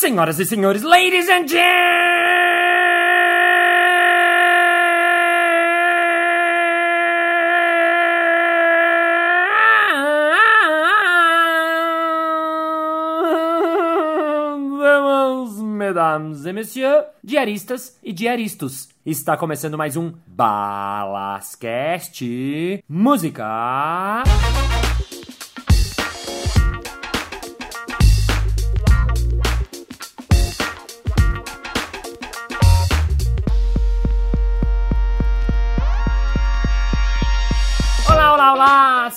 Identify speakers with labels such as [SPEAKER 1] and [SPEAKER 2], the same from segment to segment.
[SPEAKER 1] Senhoras e senhores, ladies and gentlemen, mesdames et messieurs, diaristas e diaristos. Está começando mais um Balascast Música.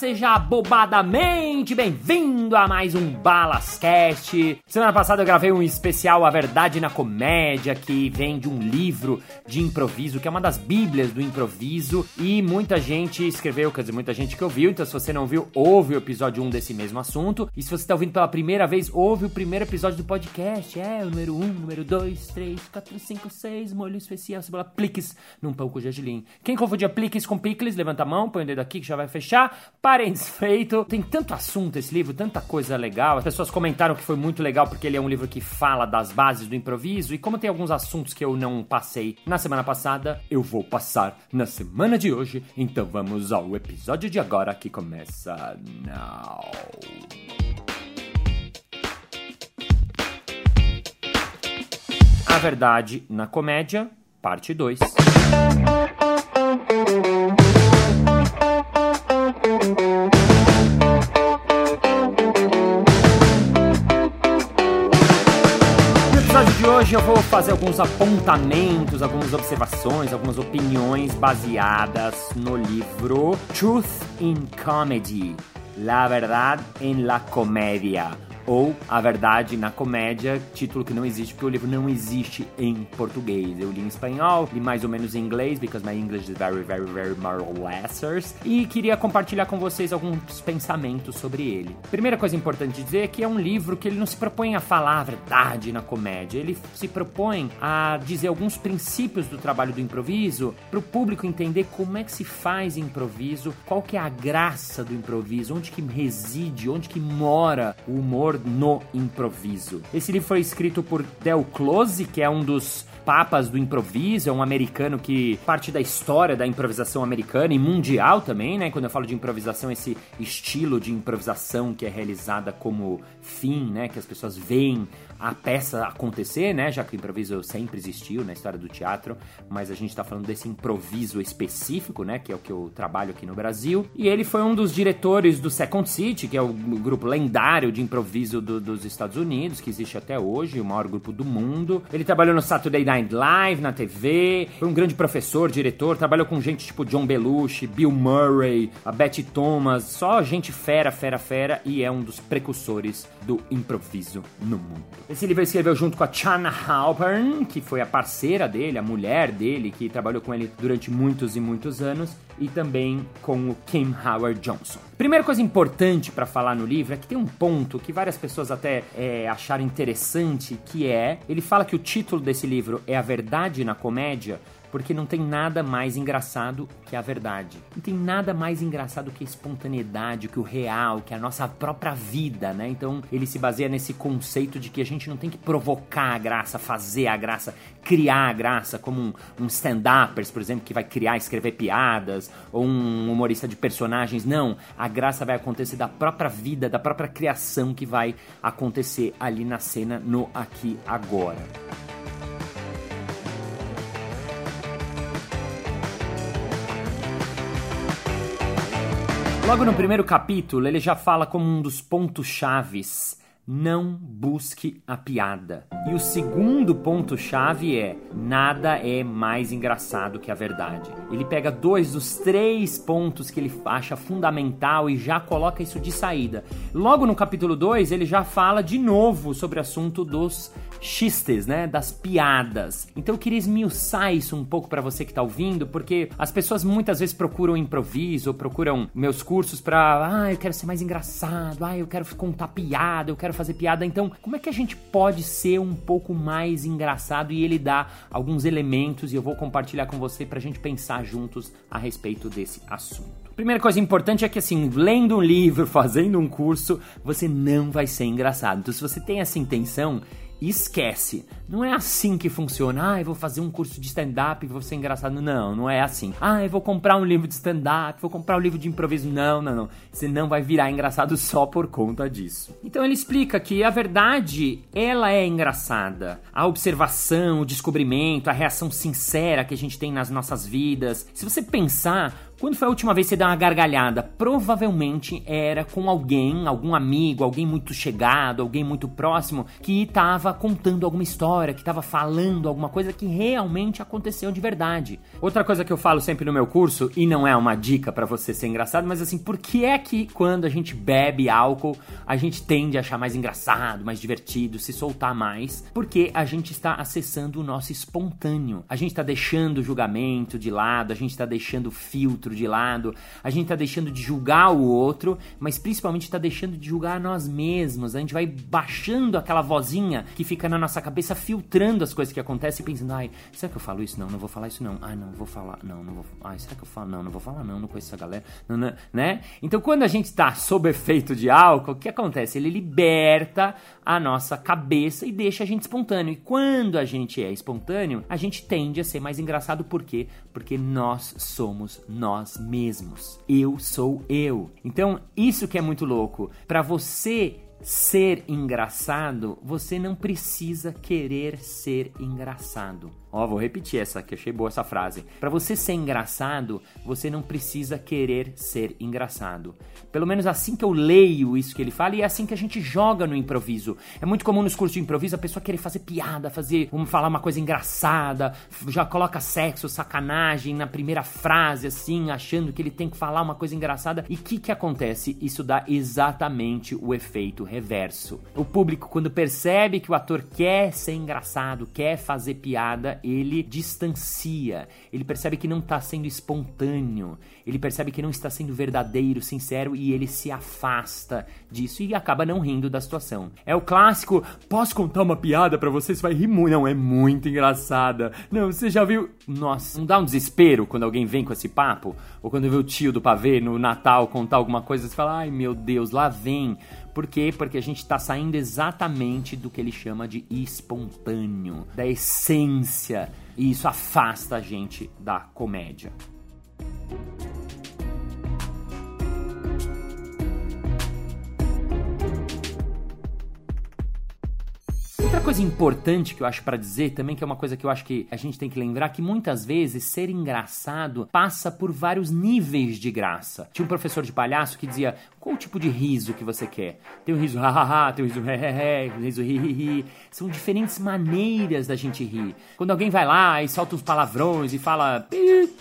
[SPEAKER 1] Seja bobadamente bem-vindo a mais um Balascast. Semana passada eu gravei um especial A Verdade na Comédia, que vem de um livro de improviso, que é uma das bíblias do improviso, e muita gente escreveu, quer dizer, muita gente que ouviu, então se você não viu, ouve o episódio 1 desse mesmo assunto, e se você está ouvindo pela primeira vez, ouve o primeiro episódio do podcast, é, o número 1, número 2, 3, 4, 5, 6, molho especial, cebola pliques, num pão com gergelim. Quem confundia pliques com picles, levanta a mão, põe o dedo aqui que já vai fechar. Parênteses feito. Tem tanto assunto esse livro, tanta coisa legal. As pessoas comentaram que foi muito legal porque ele é um livro que fala das bases do improviso. E como tem alguns assuntos que eu não passei na semana passada, eu vou passar na semana de hoje. Então vamos ao episódio de agora que começa now. A verdade na comédia, parte 2. Hoje eu vou fazer alguns apontamentos, algumas observações, algumas opiniões baseadas no livro Truth in Comedy, La Verdad en la Comédia, ou A Verdade na Comédia, título que não existe porque o livro não existe em português. Eu li em espanhol, li mais ou menos em inglês, because my English is very, very, very marvelous, e queria compartilhar com vocês alguns pensamentos sobre ele. Primeira coisa importante dizer é que é um livro que ele não se propõe a falar a verdade na comédia, ele se propõe a dizer alguns princípios do trabalho do improviso para o público entender como é que se faz improviso, qual que é a graça do improviso, onde que reside, onde que mora o humor no improviso. Esse livro foi escrito por Del Close, que é um dos papas do improviso, é um americano que parte da história da improvisação americana e mundial também, né? Quando eu falo de improvisação, esse estilo de improvisação que é realizada como fim, né? Que as pessoas veem a peça acontecer, né? Já que o improviso sempre existiu na história do teatro, mas a gente está falando desse improviso específico, né? Que é o que eu trabalho aqui no Brasil. E ele foi um dos diretores do Second City, que é o grupo lendário de improviso do, dos Estados Unidos, que existe até hoje, o maior grupo do mundo. Ele trabalhou no Saturday Night Live, na TV, foi um grande professor, diretor, trabalhou com gente tipo John Belushi, Bill Murray, a Betty Thomas, só gente fera, fera, fera, e é um dos precursores do improviso no mundo. Esse livro ele escreveu junto com a Chana Halpern, que foi a parceira dele, a mulher dele, que trabalhou com ele durante muitos e muitos anos, e também com o Kim Howard Johnson. Primeira coisa importante para falar no livro é que tem um ponto que várias pessoas até é, acharam interessante, que é ele fala que o título desse livro é A Verdade na Comédia, porque não tem nada mais engraçado que a verdade. Não tem nada mais engraçado que a espontaneidade, que o real, que a nossa própria vida, né? Então ele se baseia nesse conceito de que a gente não tem que provocar a graça, fazer a graça, criar a graça, como um, um stand-uppers, por exemplo, que vai criar, escrever piadas, ou um humorista de personagens. Não, a graça vai acontecer da própria vida, da própria criação que vai acontecer ali na cena, no aqui agora. Logo no primeiro capítulo, ele já fala como um dos pontos chaves não busque a piada. E o segundo ponto-chave é: nada é mais engraçado que a verdade. Ele pega dois dos três pontos que ele acha fundamental e já coloca isso de saída. Logo no capítulo 2, ele já fala de novo sobre o assunto dos xistes, né, das piadas. Então eu queria esmiuçar isso um pouco para você que tá ouvindo, porque as pessoas muitas vezes procuram improviso, procuram meus cursos para, ah, eu quero ser mais engraçado, ah, eu quero contar piada, eu quero fazer piada. Então, como é que a gente pode ser um pouco mais engraçado? E ele dá alguns elementos e eu vou compartilhar com você pra gente pensar juntos a respeito desse assunto. Primeira coisa importante é que, assim, lendo um livro, fazendo um curso, você não vai ser engraçado. Então, se você tem essa intenção, esquece. Não é assim que funciona. Ah, eu vou fazer um curso de stand-up e vou ser engraçado. Não, não é assim. Ah, eu vou comprar um livro de stand-up, vou comprar um livro de improviso. Não, não, não. Você não vai virar engraçado só por conta disso. Então ele explica que a verdade, ela é engraçada. A observação, o descobrimento, a reação sincera que a gente tem nas nossas vidas. Se você pensar, quando foi a última vez que você deu uma gargalhada? Provavelmente era com alguém, algum amigo, alguém muito chegado, alguém muito próximo, que estava contando alguma história, que estava falando alguma coisa que realmente aconteceu de verdade. Outra coisa que eu falo sempre no meu curso, e não é uma dica para você ser engraçado, mas assim, por que é que quando a gente bebe álcool, a gente tende a achar mais engraçado, mais divertido, se soltar mais? Porque a gente está acessando o nosso espontâneo. A gente está deixando o julgamento de lado, a gente está deixando o filtro outro de lado, a gente tá deixando de julgar o outro, mas principalmente tá deixando de julgar nós mesmos. A gente vai baixando aquela vozinha que fica na nossa cabeça filtrando as coisas que acontecem e pensando, ai, será que eu falo isso? Não, não vou falar isso não. Ai, não vou falar. Não, não vou. Ai, será que eu falo? Não, não vou falar não, não conheço essa galera. Não, não, né? Então, quando a gente tá sob efeito de álcool, o que acontece? Ele liberta a nossa cabeça e deixa a gente espontâneo. E quando a gente é espontâneo, a gente tende a ser mais engraçado por quê? Porque nós somos nós mesmos. Eu sou eu. Então, isso que é muito louco. Para você ser engraçado, você não precisa querer ser engraçado. Ó, vou repetir essa que achei boa essa frase. Para você ser engraçado, você não precisa querer ser engraçado. Pelo menos assim que eu leio isso que ele fala e é assim que a gente joga no improviso. É muito comum nos cursos de improviso a pessoa querer fazer piada, fazer, vamos falar uma coisa engraçada, já coloca sexo, sacanagem na primeira frase assim, achando que ele tem que falar uma coisa engraçada. E o que que acontece? Isso dá exatamente o efeito reverso. O público quando percebe que o ator quer ser engraçado, quer fazer piada, ele distancia, ele percebe que não está sendo espontâneo, ele percebe que não está sendo verdadeiro, sincero e ele se afasta disso e acaba não rindo da situação. É o clássico, posso contar uma piada para você? Você vai rir muito. Não, é muito engraçada. Não, você já viu. Nossa, não dá um desespero quando alguém vem com esse papo? Ou quando vê o tio do pavê no Natal contar alguma coisa, você fala, ai meu Deus, lá vem. Por quê? Porque a gente está saindo exatamente do que ele chama de espontâneo, da essência, e isso afasta a gente da comédia. Coisa importante que eu acho para dizer também, que é uma coisa que eu acho que a gente tem que lembrar, que muitas vezes ser engraçado passa por vários níveis de graça. Tinha um professor de palhaço que dizia: qual o tipo de riso que você quer? Tem o riso hahaha, tem o riso hehehe, o riso hihihi. São diferentes maneiras da gente rir. Quando alguém vai lá e solta uns palavrões e fala,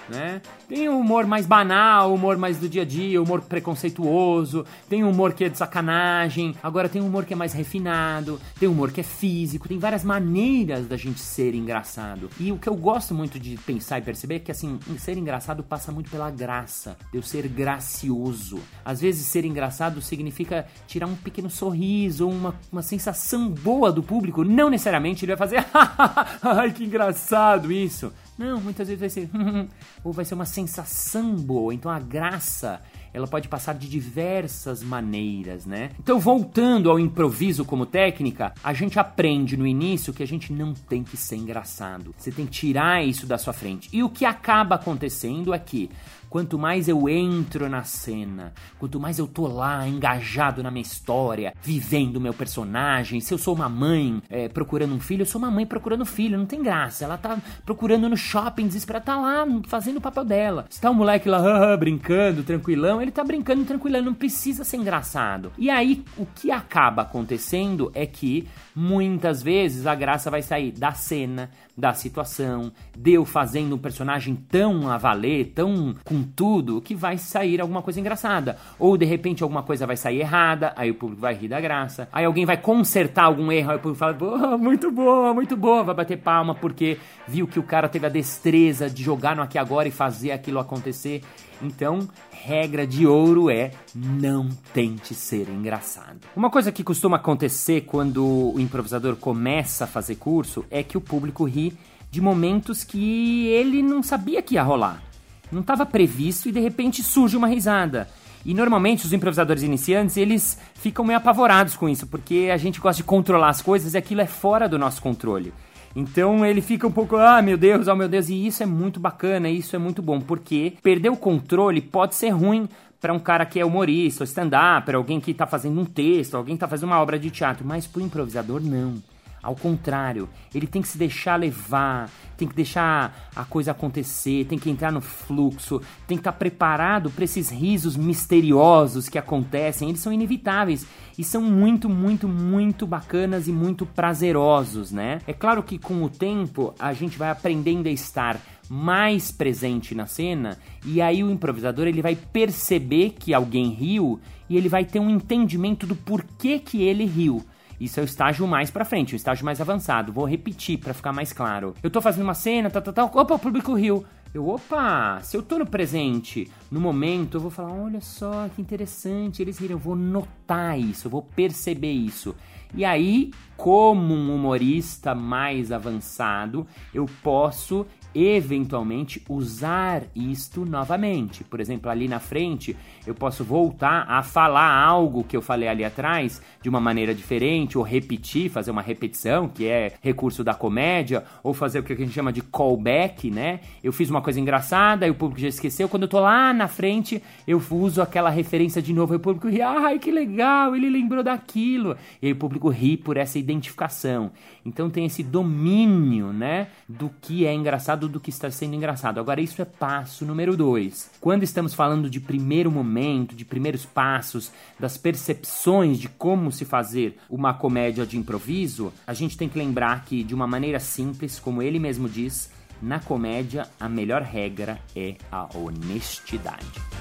[SPEAKER 1] né? Tem o humor mais banal, humor mais do dia a dia, humor preconceituoso, tem humor que é de sacanagem, agora tem humor que é mais refinado, tem humor que é físico, tem várias maneiras da gente ser engraçado. E o que eu gosto muito de pensar e perceber é que assim, ser engraçado passa muito pela graça, de eu ser gracioso. Às vezes ser engraçado significa tirar um pequeno sorriso uma, uma sensação boa do público. Não necessariamente ele vai fazer, ai que engraçado isso. Não, muitas vezes vai ser, ou vai ser uma sensação boa. Então a graça ela pode passar de diversas maneiras, né? Então, voltando ao improviso como técnica, a gente aprende no início que a gente não tem que ser engraçado. Você tem que tirar isso da sua frente. E o que acaba acontecendo é que Quanto mais eu entro na cena, quanto mais eu tô lá engajado na minha história, vivendo o meu personagem. Se eu sou uma mãe é, procurando um filho, eu sou uma mãe procurando filho, não tem graça. Ela tá procurando no shopping, desesperada, tá lá fazendo o papel dela. Se tá um moleque lá brincando, tranquilão, ele tá brincando tranquilão, não precisa ser engraçado. E aí, o que acaba acontecendo é que muitas vezes a graça vai sair da cena, da situação, de eu fazendo um personagem tão a valer, tão com tudo, que vai sair alguma coisa engraçada. Ou de repente alguma coisa vai sair errada, aí o público vai rir da graça. Aí alguém vai consertar algum erro, aí o público fala, boa, muito boa, muito boa, vai bater palma porque viu que o cara teve a destreza de jogar no aqui agora e fazer aquilo acontecer. Então, regra de ouro é não tente ser engraçado. Uma coisa que costuma acontecer quando o improvisador começa a fazer curso é que o público ri de momentos que ele não sabia que ia rolar. Não estava previsto e de repente surge uma risada. E normalmente os improvisadores iniciantes, eles ficam meio apavorados com isso, porque a gente gosta de controlar as coisas e aquilo é fora do nosso controle. Então ele fica um pouco, ah, meu Deus, oh meu Deus, e isso é muito bacana, isso é muito bom, porque perder o controle pode ser ruim para um cara que é humorista, stand-up, para alguém que está fazendo um texto, alguém que está fazendo uma obra de teatro, mas para o improvisador não. Ao contrário, ele tem que se deixar levar, tem que deixar a coisa acontecer, tem que entrar no fluxo, tem que estar tá preparado para esses risos misteriosos que acontecem. Eles são inevitáveis e são muito, muito, muito bacanas e muito prazerosos, né? É claro que com o tempo a gente vai aprendendo a estar mais presente na cena e aí o improvisador ele vai perceber que alguém riu e ele vai ter um entendimento do porquê que ele riu. Isso é o estágio mais pra frente, o estágio mais avançado. Vou repetir para ficar mais claro. Eu tô fazendo uma cena, tal, tal, tal. Opa, o público riu. Eu, opa, se eu tô no presente, no momento, eu vou falar, olha só que interessante, eles riram, eu vou notar isso, eu vou perceber isso. E aí, como um humorista mais avançado, eu posso eventualmente usar isto novamente. Por exemplo, ali na frente, eu posso voltar a falar algo que eu falei ali atrás de uma maneira diferente, ou repetir, fazer uma repetição, que é recurso da comédia, ou fazer o que a gente chama de callback, né? Eu fiz uma coisa engraçada e o público já esqueceu. Quando eu tô lá na frente, eu uso aquela referência de novo e o público ri, ai que legal, ele lembrou daquilo. E aí o público ri por essa identificação. Então tem esse domínio, né, do que é engraçado, do que está sendo engraçado. Agora isso é passo número dois. Quando estamos falando de primeiro momento, de primeiros passos, das percepções de como se fazer uma comédia de improviso, a gente tem que lembrar que de uma maneira simples, como ele mesmo diz, na comédia a melhor regra é a honestidade.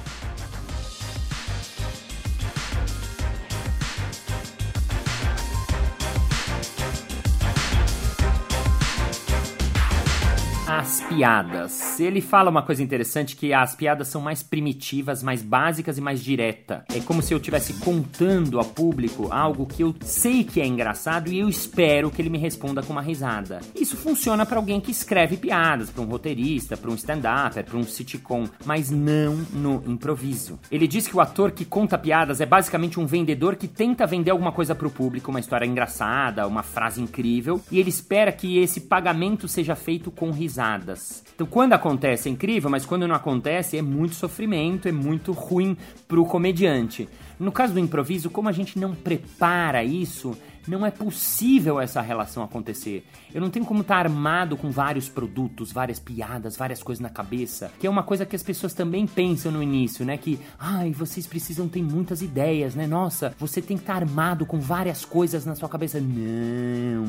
[SPEAKER 1] As piadas. Ele fala uma coisa interessante que as piadas são mais primitivas, mais básicas e mais direta. É como se eu estivesse contando a público algo que eu sei que é engraçado e eu espero que ele me responda com uma risada. Isso funciona para alguém que escreve piadas, para um roteirista, para um stand-up, para um sitcom, mas não no improviso. Ele diz que o ator que conta piadas é basicamente um vendedor que tenta vender alguma coisa para o público, uma história engraçada, uma frase incrível, e ele espera que esse pagamento seja feito com risada Então, quando acontece é incrível, mas quando não acontece é muito sofrimento, é muito ruim pro comediante. No caso do improviso, como a gente não prepara isso, não é possível essa relação acontecer. Eu não tenho como estar armado com vários produtos, várias piadas, várias coisas na cabeça, que é uma coisa que as pessoas também pensam no início, né? Que, ai, vocês precisam ter muitas ideias, né? Nossa, você tem que estar armado com várias coisas na sua cabeça. Não.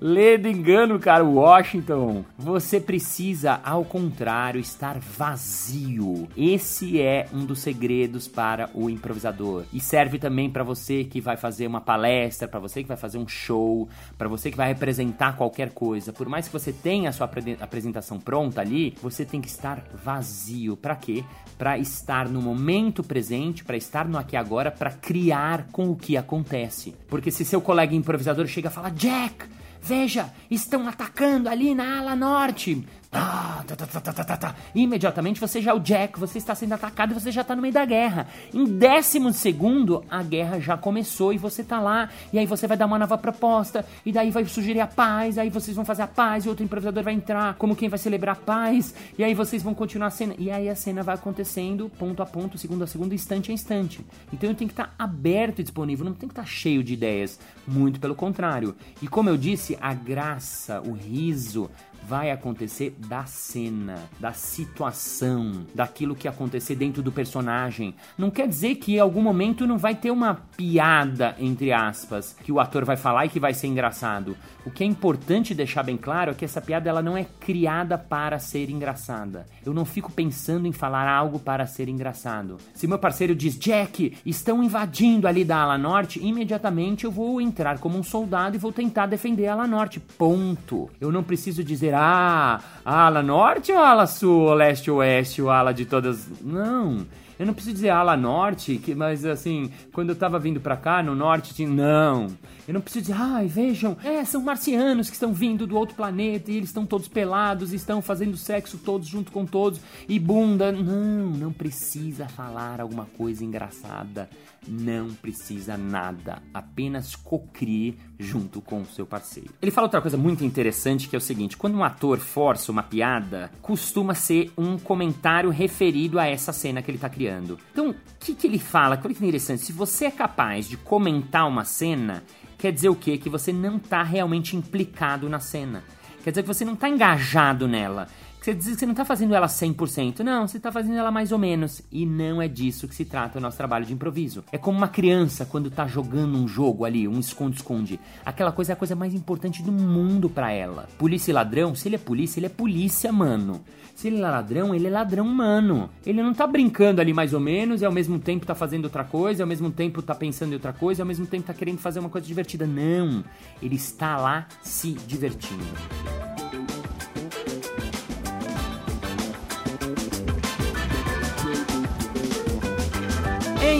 [SPEAKER 1] Lê do engano, cara, Washington. Você precisa, ao contrário, estar vazio. Esse é um dos segredos para o improvisador. E serve também para você que vai fazer uma palestra, para você que vai fazer um show, para você que vai representar qualquer coisa, por mais que você tenha a sua apresentação pronta ali, você tem que estar vazio. Para quê? Para estar no momento presente, para estar no aqui agora, para criar com o que acontece. Porque se seu colega improvisador chega e fala: "Jack, veja, estão atacando ali na ala norte. Tá, tá, tá, tá, Imediatamente você já é o Jack, você está sendo atacado e você já está no meio da guerra. Em décimo segundo, a guerra já começou e você está lá. E aí você vai dar uma nova proposta. E daí vai sugerir a paz. Aí vocês vão fazer a paz. E outro improvisador vai entrar como quem vai celebrar a paz. E aí vocês vão continuar a cena. E aí a cena vai acontecendo ponto a ponto, segundo a segundo, instante a instante. Então eu tenho que estar aberto e disponível. Não tem que estar cheio de ideias. Muito pelo contrário. E como eu disse, a graça, o riso vai acontecer da cena, da situação, daquilo que acontecer dentro do personagem. Não quer dizer que em algum momento não vai ter uma piada, entre aspas, que o ator vai falar e que vai ser engraçado. O que é importante deixar bem claro é que essa piada ela não é criada para ser engraçada. Eu não fico pensando em falar algo para ser engraçado. Se meu parceiro diz, Jack, estão invadindo ali da ala norte, imediatamente eu vou entrar como um soldado e vou tentar defender a ala norte. Ponto. Eu não preciso dizer, ah, ala norte ou ala sul, ou leste oeste, ou ala de todas. Não. Eu não preciso dizer ala norte, que, mas assim, quando eu tava vindo pra cá, no norte tinha. Não. Eu não preciso dizer, ai, vejam, é, são marcianos que estão vindo do outro planeta e eles estão todos pelados, estão fazendo sexo todos junto com todos e bunda. Não, não precisa falar alguma coisa engraçada. Não precisa nada. Apenas cocrie junto com o seu parceiro. Ele fala outra coisa muito interessante que é o seguinte: quando um ator força uma piada, costuma ser um comentário referido a essa cena que ele está criando. Então, o que, que ele fala? Olha que interessante. Se você é capaz de comentar uma cena, quer dizer o quê? Que você não está realmente implicado na cena. Quer dizer que você não está engajado nela. Quer dizer que você não está fazendo ela 100%, não, você está fazendo ela mais ou menos. E não é disso que se trata o nosso trabalho de improviso. É como uma criança quando está jogando um jogo ali, um esconde-esconde. Aquela coisa é a coisa mais importante do mundo para ela. Polícia e ladrão, se ele é polícia, ele é polícia, mano. Se ele é ladrão, ele é ladrão, mano. Ele não tá brincando ali mais ou menos e ao mesmo tempo tá fazendo outra coisa, ao mesmo tempo tá pensando em outra coisa, ao mesmo tempo tá querendo fazer uma coisa divertida. Não. Ele está lá se divertindo.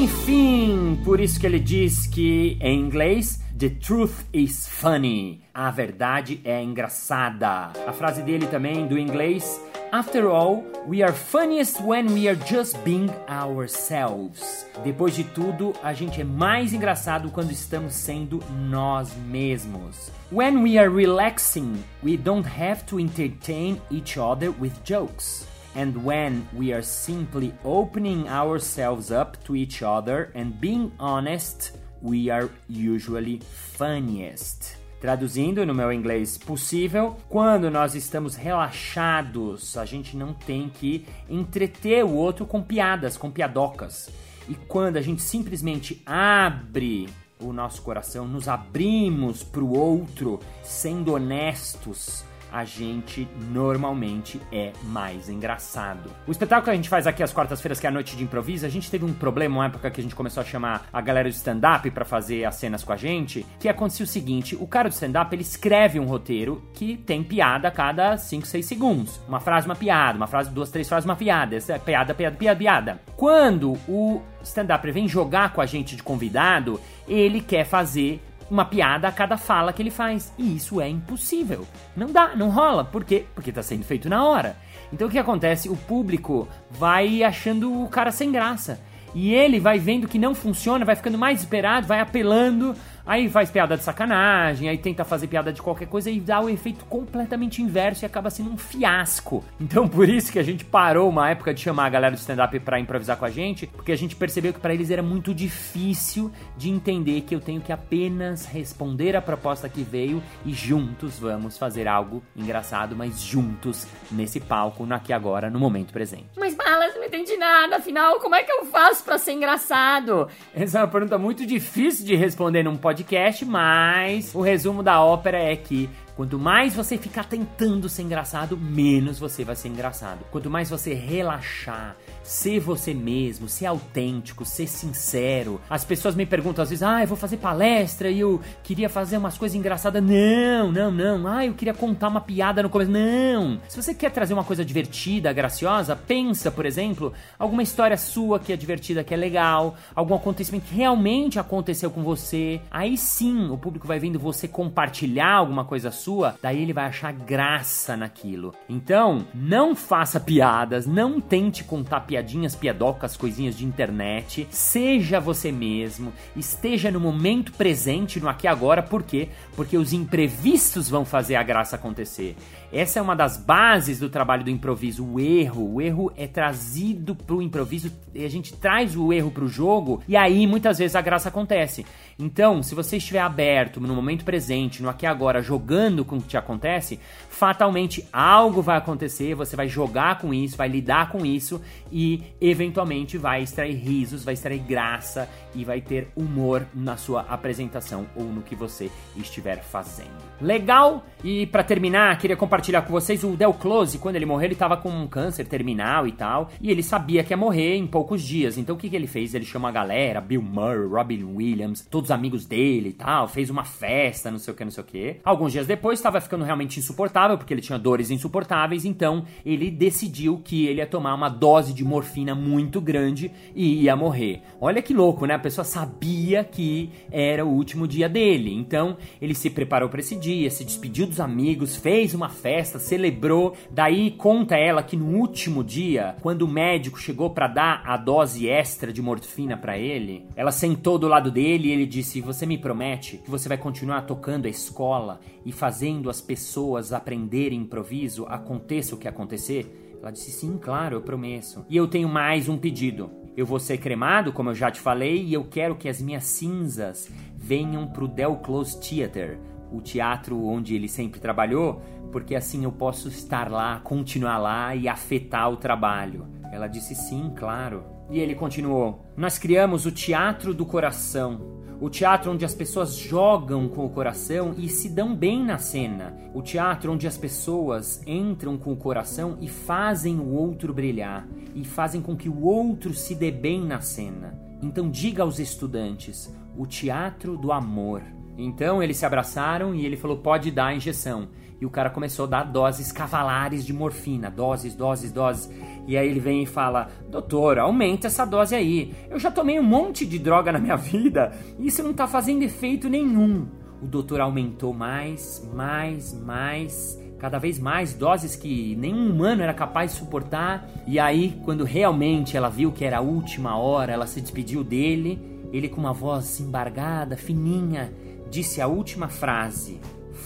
[SPEAKER 1] Enfim, por isso que ele diz que em inglês The truth is funny. A verdade é engraçada. A frase dele também do inglês After all, we are funniest when we are just being ourselves. Depois de tudo, a gente é mais engraçado quando estamos sendo nós mesmos. When we are relaxing, we don't have to entertain each other with jokes. And when we are simply opening ourselves up to each other and being honest, we are usually funniest. Traduzindo no meu inglês possível, quando nós estamos relaxados, a gente não tem que entreter o outro com piadas, com piadocas. E quando a gente simplesmente abre o nosso coração, nos abrimos para o outro, sendo honestos, a gente normalmente é mais engraçado. O espetáculo que a gente faz aqui às quartas-feiras, que é a noite de improviso, a gente teve um problema uma época que a gente começou a chamar a galera do stand-up para fazer as cenas com a gente, que acontecia o seguinte, o cara do stand-up, ele escreve um roteiro que tem piada a cada 5, 6 segundos. Uma frase, uma piada, uma frase, duas, três frases, uma piada. Essa é piada, piada, piada, piada. Quando o stand-up vem jogar com a gente de convidado, ele quer fazer uma piada a cada fala que ele faz. E isso é impossível. Não dá, não rola. Por quê? Porque está sendo feito na hora. Então o que acontece? O público vai achando o cara sem graça. E ele vai vendo que não funciona, vai ficando mais desesperado, vai apelando Aí faz piada de sacanagem, aí tenta fazer piada de qualquer coisa e dá o efeito completamente inverso e acaba sendo um fiasco. Então por isso que a gente parou uma época de chamar a galera do stand-up pra improvisar com a gente, porque a gente percebeu que para eles era muito difícil de entender que eu tenho que apenas responder a proposta que veio e juntos vamos fazer algo engraçado, mas juntos nesse palco, no aqui agora, no momento presente.
[SPEAKER 2] Mas Balas, não entendi nada, afinal, como é que eu faço para ser engraçado?
[SPEAKER 1] Essa é uma pergunta muito difícil de responder num podcast podcast, mas o resumo da ópera é que Quanto mais você ficar tentando ser engraçado, menos você vai ser engraçado. Quanto mais você relaxar, ser você mesmo, ser autêntico, ser sincero. As pessoas me perguntam às vezes: "Ah, eu vou fazer palestra e eu queria fazer umas coisas engraçadas". Não, não, não. Ah, eu queria contar uma piada no começo. Não. Se você quer trazer uma coisa divertida, graciosa, pensa, por exemplo, alguma história sua que é divertida, que é legal, algum acontecimento que realmente aconteceu com você. Aí sim, o público vai vendo você compartilhar alguma coisa sua sua, daí ele vai achar graça naquilo. Então, não faça piadas, não tente contar piadinhas, piadocas, coisinhas de internet. Seja você mesmo, esteja no momento presente, no aqui agora, por quê? Porque os imprevistos vão fazer a graça acontecer. Essa é uma das bases do trabalho do improviso, o erro. O erro é trazido pro improviso, e a gente traz o erro pro jogo, e aí muitas vezes a graça acontece. Então, se você estiver aberto no momento presente, no aqui agora, jogando com o que te acontece, fatalmente algo vai acontecer, você vai jogar com isso, vai lidar com isso e eventualmente vai extrair risos, vai extrair graça e vai ter humor na sua apresentação ou no que você estiver fazendo. Legal? E para terminar, queria compartilhar com vocês o Del Close, quando ele morreu, ele tava com um câncer terminal e tal, e ele sabia que ia morrer em poucos dias. Então o que, que ele fez? Ele chamou a galera, Bill Murray, Robin Williams, todos os amigos dele e tal, fez uma festa, não sei o que, não sei o que. Alguns dias depois depois estava ficando realmente insuportável, porque ele tinha dores insuportáveis, então ele decidiu que ele ia tomar uma dose de morfina muito grande e ia morrer. Olha que louco, né? A pessoa sabia que era o último dia dele. Então ele se preparou para esse dia, se despediu dos amigos, fez uma festa, celebrou. Daí conta ela que no último dia, quando o médico chegou para dar a dose extra de morfina para ele, ela sentou do lado dele e ele disse: "Você me promete que você vai continuar tocando a escola e fazendo as pessoas aprenderem improviso, aconteça o que acontecer?" Ela disse: "Sim, claro, eu prometo. E eu tenho mais um pedido. Eu vou ser cremado, como eu já te falei, e eu quero que as minhas cinzas venham pro Del Close Theater, o teatro onde ele sempre trabalhou, porque assim eu posso estar lá, continuar lá e afetar o trabalho. Ela disse sim, claro. E ele continuou: Nós criamos o Teatro do Coração. O teatro onde as pessoas jogam com o coração e se dão bem na cena. O teatro onde as pessoas entram com o coração e fazem o outro brilhar. E fazem com que o outro se dê bem na cena. Então diga aos estudantes: o teatro do amor. Então eles se abraçaram e ele falou: pode dar a injeção. E o cara começou a dar doses cavalares de morfina, doses, doses, doses. E aí ele vem e fala: Doutor, aumenta essa dose aí. Eu já tomei um monte de droga na minha vida e isso não tá fazendo efeito nenhum. O doutor aumentou mais, mais, mais, cada vez mais doses que nenhum humano era capaz de suportar. E aí, quando realmente ela viu que era a última hora, ela se despediu dele. Ele, com uma voz embargada, fininha, disse a última frase: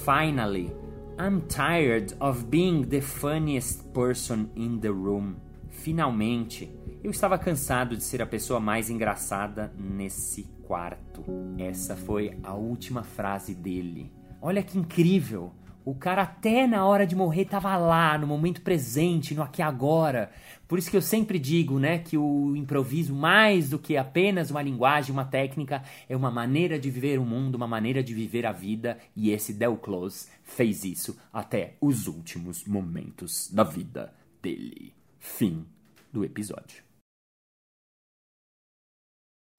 [SPEAKER 1] Finally. I'm tired of being the funniest person in the room. Finalmente, eu estava cansado de ser a pessoa mais engraçada nesse quarto. Essa foi a última frase dele. Olha que incrível! O cara até na hora de morrer estava lá, no momento presente, no aqui agora. Por isso que eu sempre digo, né, que o improviso, mais do que apenas uma linguagem, uma técnica, é uma maneira de viver o mundo, uma maneira de viver a vida, e esse Del Close fez isso até os últimos momentos da vida dele. Fim do episódio.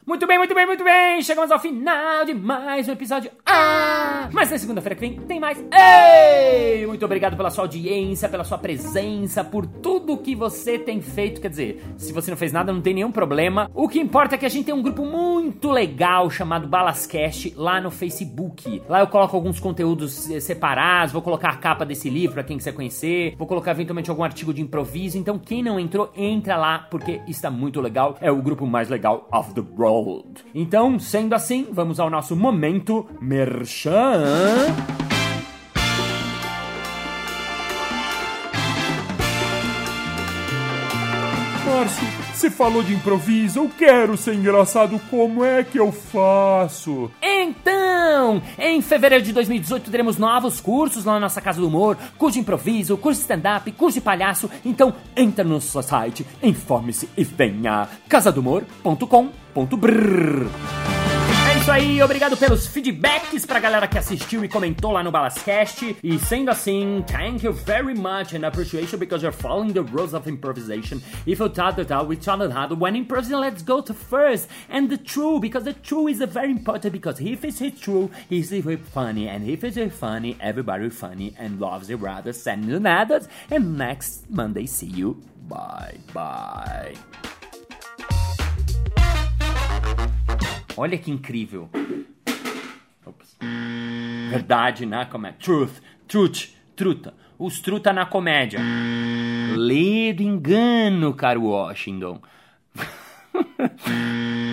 [SPEAKER 1] Muito bem, muito bem, muito bem! Chegamos ao final de mais um episódio. Ah! Mas na segunda-feira que vem tem mais. Ei! Muito obrigado pela sua audiência, pela sua presença, por tudo que você tem feito. Quer dizer, se você não fez nada, não tem nenhum problema. O que importa é que a gente tem um grupo muito legal chamado Balascast lá no Facebook. Lá eu coloco alguns conteúdos eh, separados, vou colocar a capa desse livro pra quem quiser conhecer, vou colocar eventualmente algum artigo de improviso. Então, quem não entrou, entra lá, porque está muito legal. É o grupo mais legal of the world. Então, sendo assim, vamos ao nosso momento merchan.
[SPEAKER 3] Márcio, você falou de improviso, eu quero ser engraçado, como é que eu faço?
[SPEAKER 1] Então, em fevereiro de 2018 teremos novos cursos lá na nossa Casa do Humor, curso de improviso, curso de stand-up, curso de palhaço. Então, entra no nosso site, informe-se e venha casadomor.com.br. Isso aí, obrigado pelos feedbacks pra galera que assistiu e comentou lá no Balascast. E sendo assim, thank you very much and appreciation because you're following the rules of improvisation. If you thought that we taught how when improvising, let's go to first and the true because the true is very important because if it's true, it's funny and if it's funny, everybody funny and loves rather send you nada. And next Monday, see you. Bye bye. Olha que incrível. Ops. Verdade na comédia. Truth, truth, truta. Os truta na comédia. Lê do engano, caro Washington.